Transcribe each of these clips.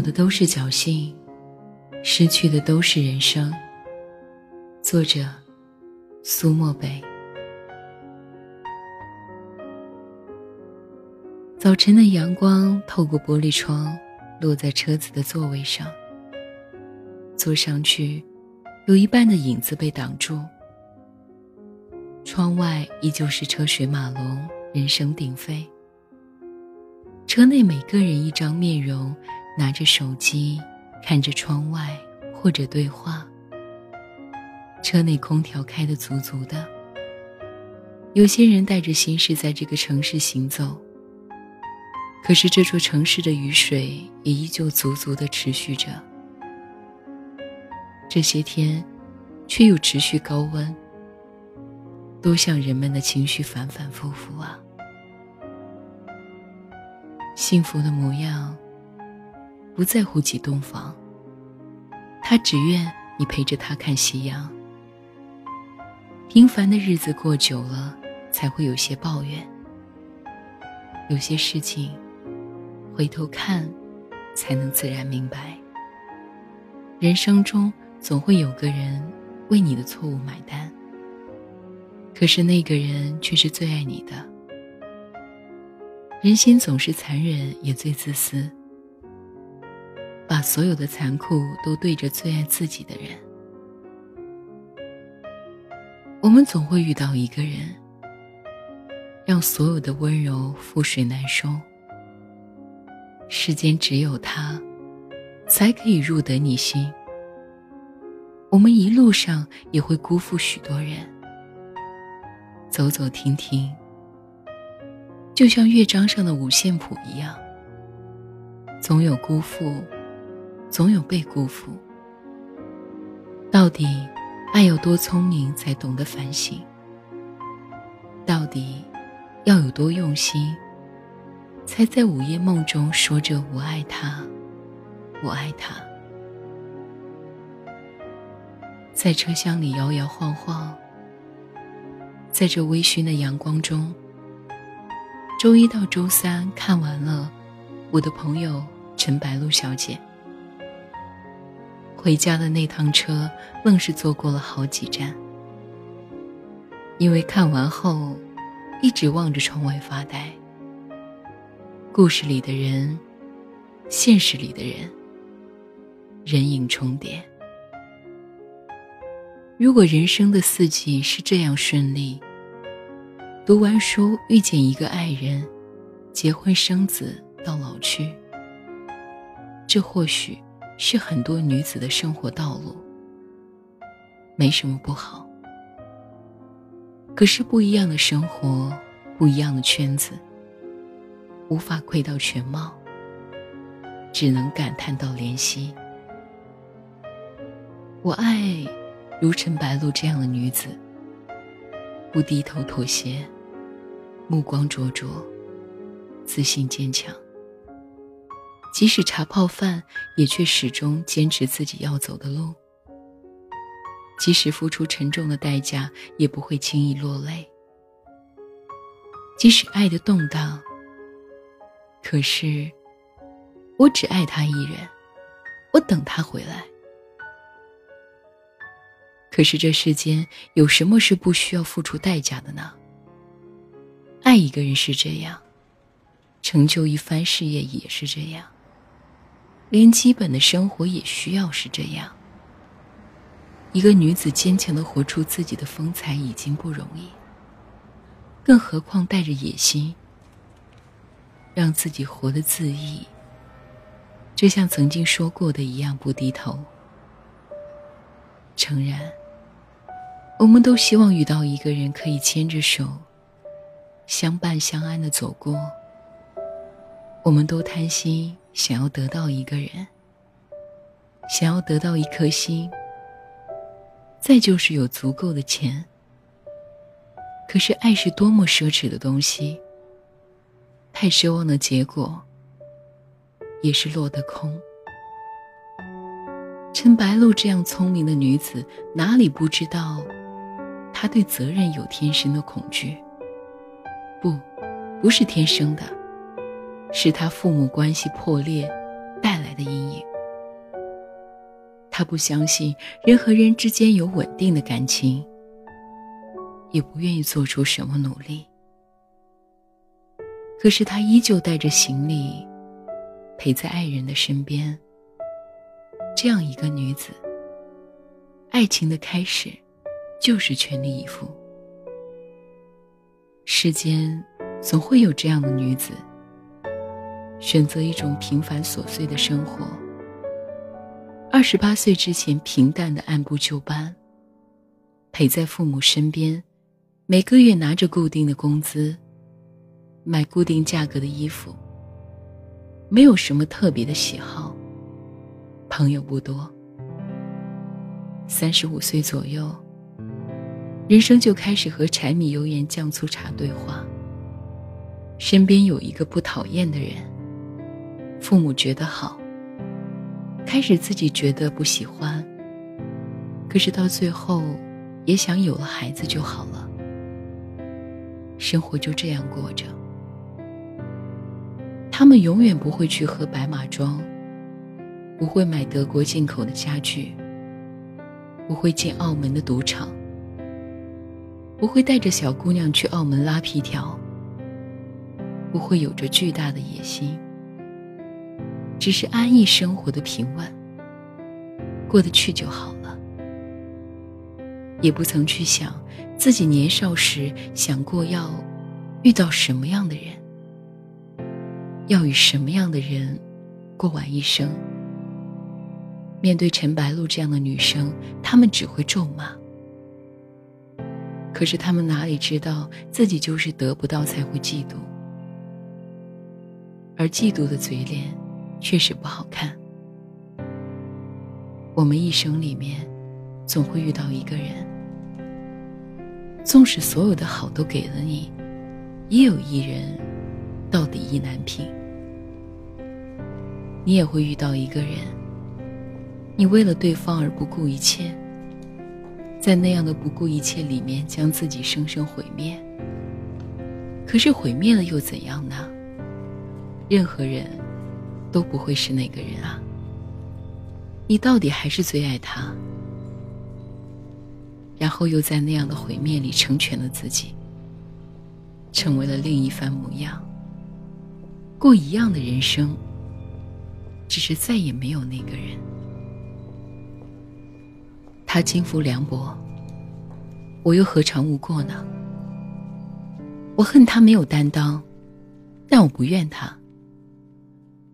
有的都是侥幸，失去的都是人生。作者：苏墨北。早晨的阳光透过玻璃窗，落在车子的座位上。坐上去，有一半的影子被挡住。窗外依旧是车水马龙，人声鼎沸。车内每个人一张面容。拿着手机，看着窗外，或者对话。车内空调开得足足的。有些人带着心事在这个城市行走。可是这座城市的雨水也依旧足足的持续着。这些天，却又持续高温。多像人们的情绪反反复复啊！幸福的模样。不在乎几栋房，他只愿你陪着他看夕阳。平凡的日子过久了，才会有些抱怨。有些事情，回头看，才能自然明白。人生中总会有个人为你的错误买单，可是那个人却是最爱你的。人心总是残忍，也最自私。把所有的残酷都对着最爱自己的人。我们总会遇到一个人，让所有的温柔覆水难收。世间只有他，才可以入得你心。我们一路上也会辜负许多人，走走停停，就像乐章上的五线谱一样，总有辜负。总有被辜负。到底，爱有多聪明才懂得反省？到底，要有多用心，才在午夜梦中说着“我爱他，我爱他”？在车厢里摇摇晃晃，在这微醺的阳光中，周一到周三看完了我的朋友陈白露小姐。回家的那趟车，愣是坐过了好几站。因为看完后，一直望着窗外发呆。故事里的人，现实里的人，人影重叠。如果人生的四季是这样顺利，读完书遇见一个爱人，结婚生子到老去，这或许。是很多女子的生活道路，没什么不好。可是不一样的生活，不一样的圈子，无法窥到全貌，只能感叹到怜惜。我爱如陈白露这样的女子，不低头妥协，目光灼灼，自信坚强。即使茶泡饭，也却始终坚持自己要走的路；即使付出沉重的代价，也不会轻易落泪；即使爱的动荡，可是我只爱他一人，我等他回来。可是这世间有什么是不需要付出代价的呢？爱一个人是这样，成就一番事业也是这样。连基本的生活也需要是这样。一个女子坚强的活出自己的风采已经不容易，更何况带着野心，让自己活得恣意。就像曾经说过的一样，不低头。诚然，我们都希望遇到一个人可以牵着手，相伴相安的走过。我们都贪心。想要得到一个人，想要得到一颗心，再就是有足够的钱。可是爱是多么奢侈的东西，太奢望的结果，也是落得空。陈白露这样聪明的女子，哪里不知道，她对责任有天生的恐惧？不，不是天生的。是他父母关系破裂带来的阴影。他不相信人和人之间有稳定的感情，也不愿意做出什么努力。可是他依旧带着行李，陪在爱人的身边。这样一个女子，爱情的开始，就是全力以赴。世间总会有这样的女子，选择一种平凡琐碎的生活。二十八岁之前，平淡的按部就班，陪在父母身边，每个月拿着固定的工资。买固定价格的衣服，没有什么特别的喜好，朋友不多。三十五岁左右，人生就开始和柴米油盐酱醋茶对话。身边有一个不讨厌的人，父母觉得好，开始自己觉得不喜欢，可是到最后，也想有了孩子就好了，生活就这样过着。他们永远不会去喝白马庄，不会买德国进口的家具，不会进澳门的赌场，不会带着小姑娘去澳门拉皮条，不会有着巨大的野心，只是安逸生活的平稳，过得去就好了，也不曾去想自己年少时想过要遇到什么样的人。要与什么样的人过完一生？面对陈白露这样的女生，他们只会咒骂。可是他们哪里知道自己就是得不到才会嫉妒，而嫉妒的嘴脸确实不好看。我们一生里面总会遇到一个人，纵使所有的好都给了你，也有一人到底意难平。你也会遇到一个人，你为了对方而不顾一切，在那样的不顾一切里面将自己生生毁灭。可是毁灭了又怎样呢？任何人都不会是那个人啊。你到底还是最爱他，然后又在那样的毁灭里成全了自己，成为了另一番模样，过一样的人生。只是再也没有那个人。他轻浮凉薄，我又何尝无过呢？我恨他没有担当，但我不怨他。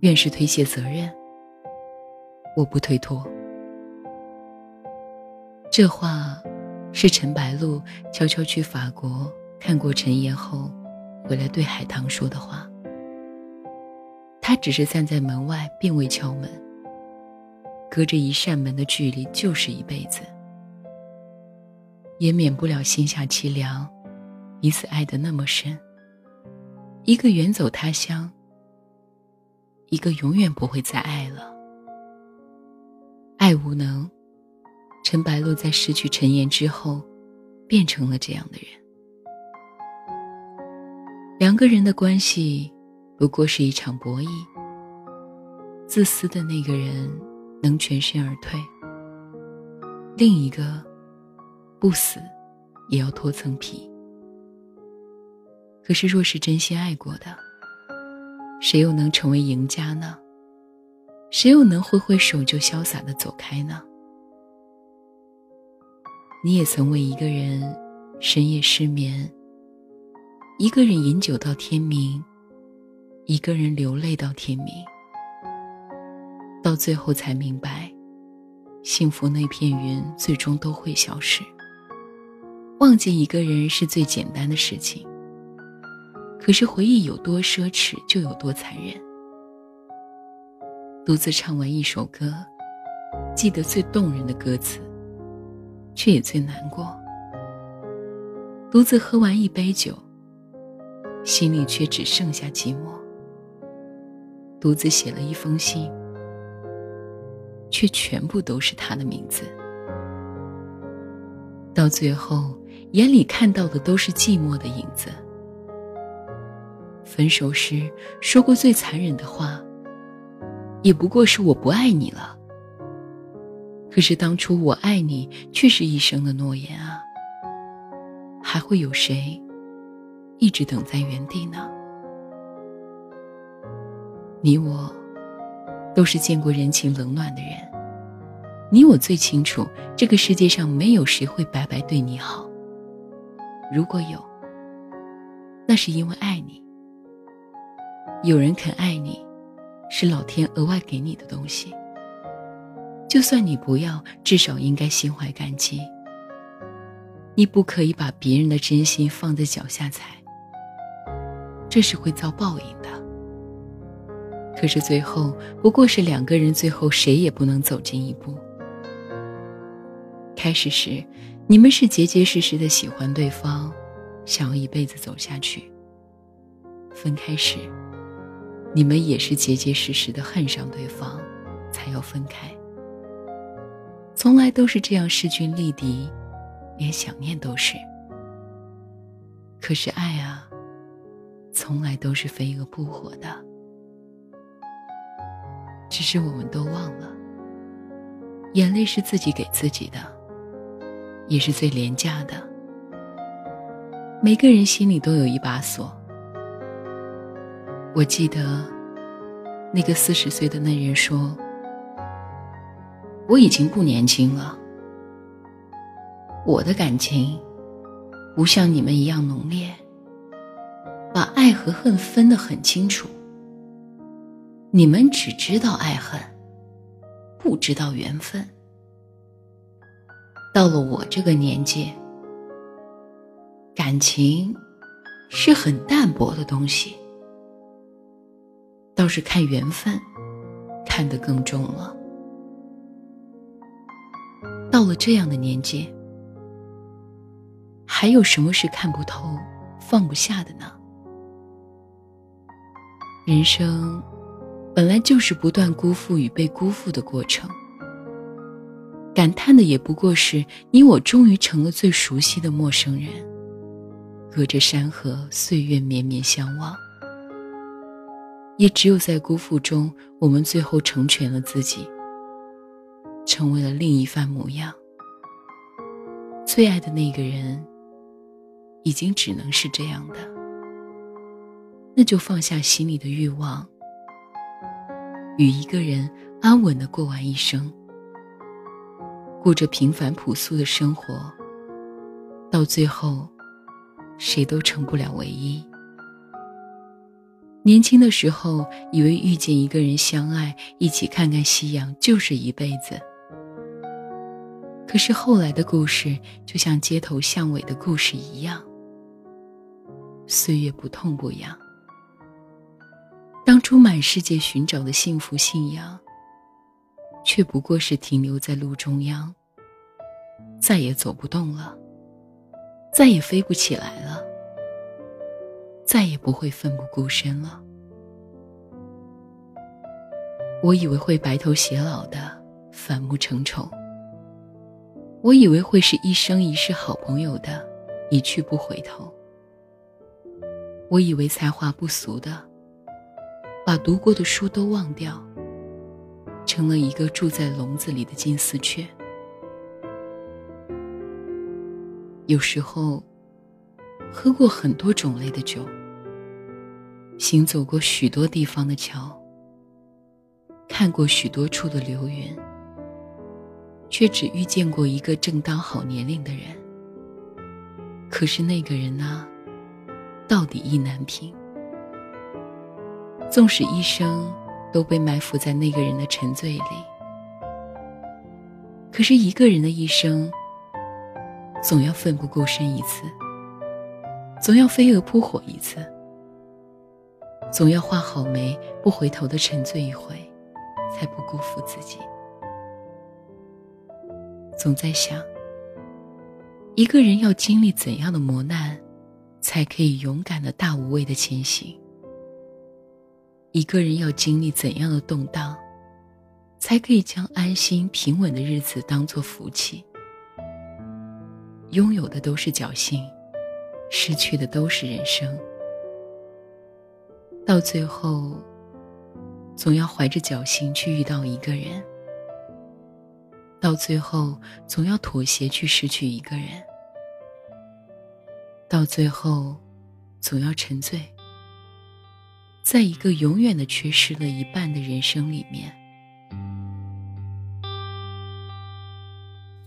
便是推卸责任，我不推脱。这话是陈白露悄悄去法国看过陈岩后，回来对海棠说的话。他只是站在门外，并未敲门。隔着一扇门的距离，就是一辈子，也免不了心下凄凉。彼此爱得那么深，一个远走他乡，一个永远不会再爱了。爱无能，陈白露在失去陈岩之后，变成了这样的人。两个人的关系。不过是一场博弈。自私的那个人能全身而退，另一个不死也要脱层皮。可是，若是真心爱过的，谁又能成为赢家呢？谁又能挥挥手就潇洒的走开呢？你也曾为一个人深夜失眠，一个人饮酒到天明。一个人流泪到天明，到最后才明白，幸福那片云最终都会消失。忘记一个人是最简单的事情，可是回忆有多奢侈，就有多残忍。独自唱完一首歌，记得最动人的歌词，却也最难过。独自喝完一杯酒，心里却只剩下寂寞。独自写了一封信，却全部都是他的名字。到最后，眼里看到的都是寂寞的影子。分手时说过最残忍的话，也不过是我不爱你了。可是当初我爱你却是一生的诺言啊，还会有谁一直等在原地呢？你我都是见过人情冷暖的人，你我最清楚，这个世界上没有谁会白白对你好。如果有，那是因为爱你。有人肯爱你，是老天额外给你的东西。就算你不要，至少应该心怀感激。你不可以把别人的真心放在脚下踩，这是会遭报应的。可是最后不过是两个人，最后谁也不能走近一步。开始时，你们是结结实实的喜欢对方，想要一辈子走下去。分开时，你们也是结结实实的恨上对方，才要分开。从来都是这样势均力敌，连想念都是。可是爱啊，从来都是飞蛾扑火的。只是我们都忘了，眼泪是自己给自己的，也是最廉价的。每个人心里都有一把锁。我记得，那个四十岁的那人说：“我已经不年轻了，我的感情不像你们一样浓烈，把爱和恨分得很清楚。你们只知道爱恨，不知道缘分。到了我这个年纪，感情是很淡薄的东西。”倒是看缘分，看得更重了。到了这样的年纪，还有什么是看不透、放不下的呢？人生本来就是不断辜负与被辜负的过程，感叹的也不过是你我终于成了最熟悉的陌生人，隔着山河，岁月绵绵相望。也只有在辜负中，我们最后成全了自己，成为了另一番模样。最爱的那个人，已经只能是这样的，那就放下心里的欲望，与一个人安稳的过完一生，过着平凡朴素的生活，到最后，谁都成不了唯一。年轻的时候，以为遇见一个人相爱，一起看看夕阳就是一辈子。可是后来的故事，就像街头巷尾的故事一样，岁月不痛不痒。当初满世界寻找的幸福信仰，却不过是停留在路中央，再也走不动了，再也飞不起来了。再也不会奋不顾身了。我以为会白头偕老的，反目成仇；我以为会是一生一世好朋友的，一去不回头；我以为才华不俗的，把读过的书都忘掉，成了一个住在笼子里的金丝雀。有时候。喝过很多种类的酒，行走过许多地方的桥，看过许多处的流云，却只遇见过一个正当好年龄的人。可是那个人呢，到底意难平。纵使一生都被埋伏在那个人的沉醉里，可是一个人的一生，总要奋不顾身一次。总要飞蛾扑火一次，总要画好眉不回头的沉醉一回，才不辜负自己。总在想，一个人要经历怎样的磨难，才可以勇敢的大无畏的前行？一个人要经历怎样的动荡，才可以将安心平稳的日子当作福气？拥有的都是侥幸。失去的都是人生，到最后，总要怀着侥幸去遇到一个人，到最后总要妥协去失去一个人，到最后总要沉醉，在一个永远的缺失了一半的人生里面。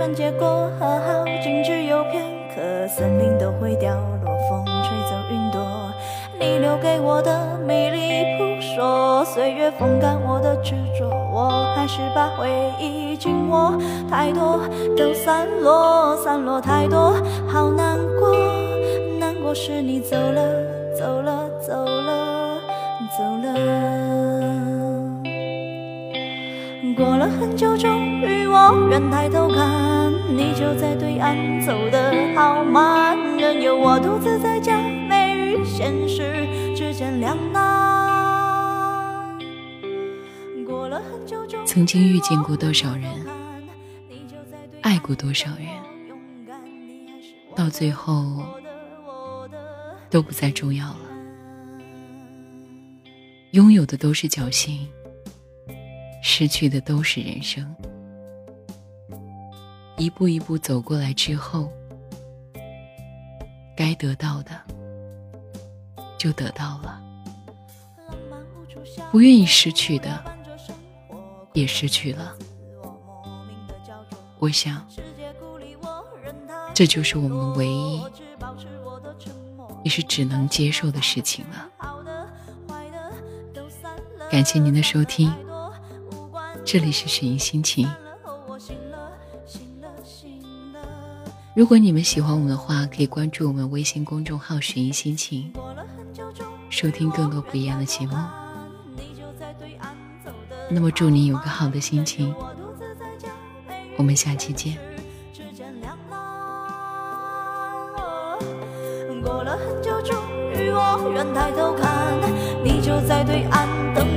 穿街过河，好景只有片刻，森林都会掉落，风吹走云朵，你留给我的迷离扑。朔岁月风干我的执着，我还是把回忆紧握。太多都散落，散落太多，好难过。难过是你走了，走了，走了，过了很久，终于我愿抬头看，你就在对岸，走得好慢。任由我独自在假寐与现实之间两难。过了很久曾经遇见过多少人，爱过多少人，到最后都不再重要了。拥有的都是侥幸，失去的都是人生。一步一步走过来之后，该得到的就得到了，不愿意失去的。也失去了，我想，这就是我们唯一也是只能接受的事情了。感谢您的收听，这里是雪音心情。如果你们喜欢我们的话，可以关注我们微信公众号“雪音心情”，收听更多不一样的节目。那么祝你有个好的心情，我们下期见。过了很久，终于我愿抬头看，你就在对岸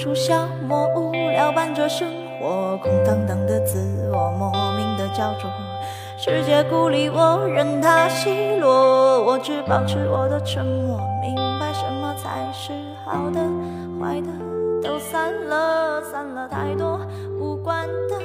出消磨无聊伴着生活，空荡荡的自我，莫名的焦灼。世界孤立我，任它奚落，我只保持我的沉默。明白什么才是好的，坏的都散了，散了太多无关的，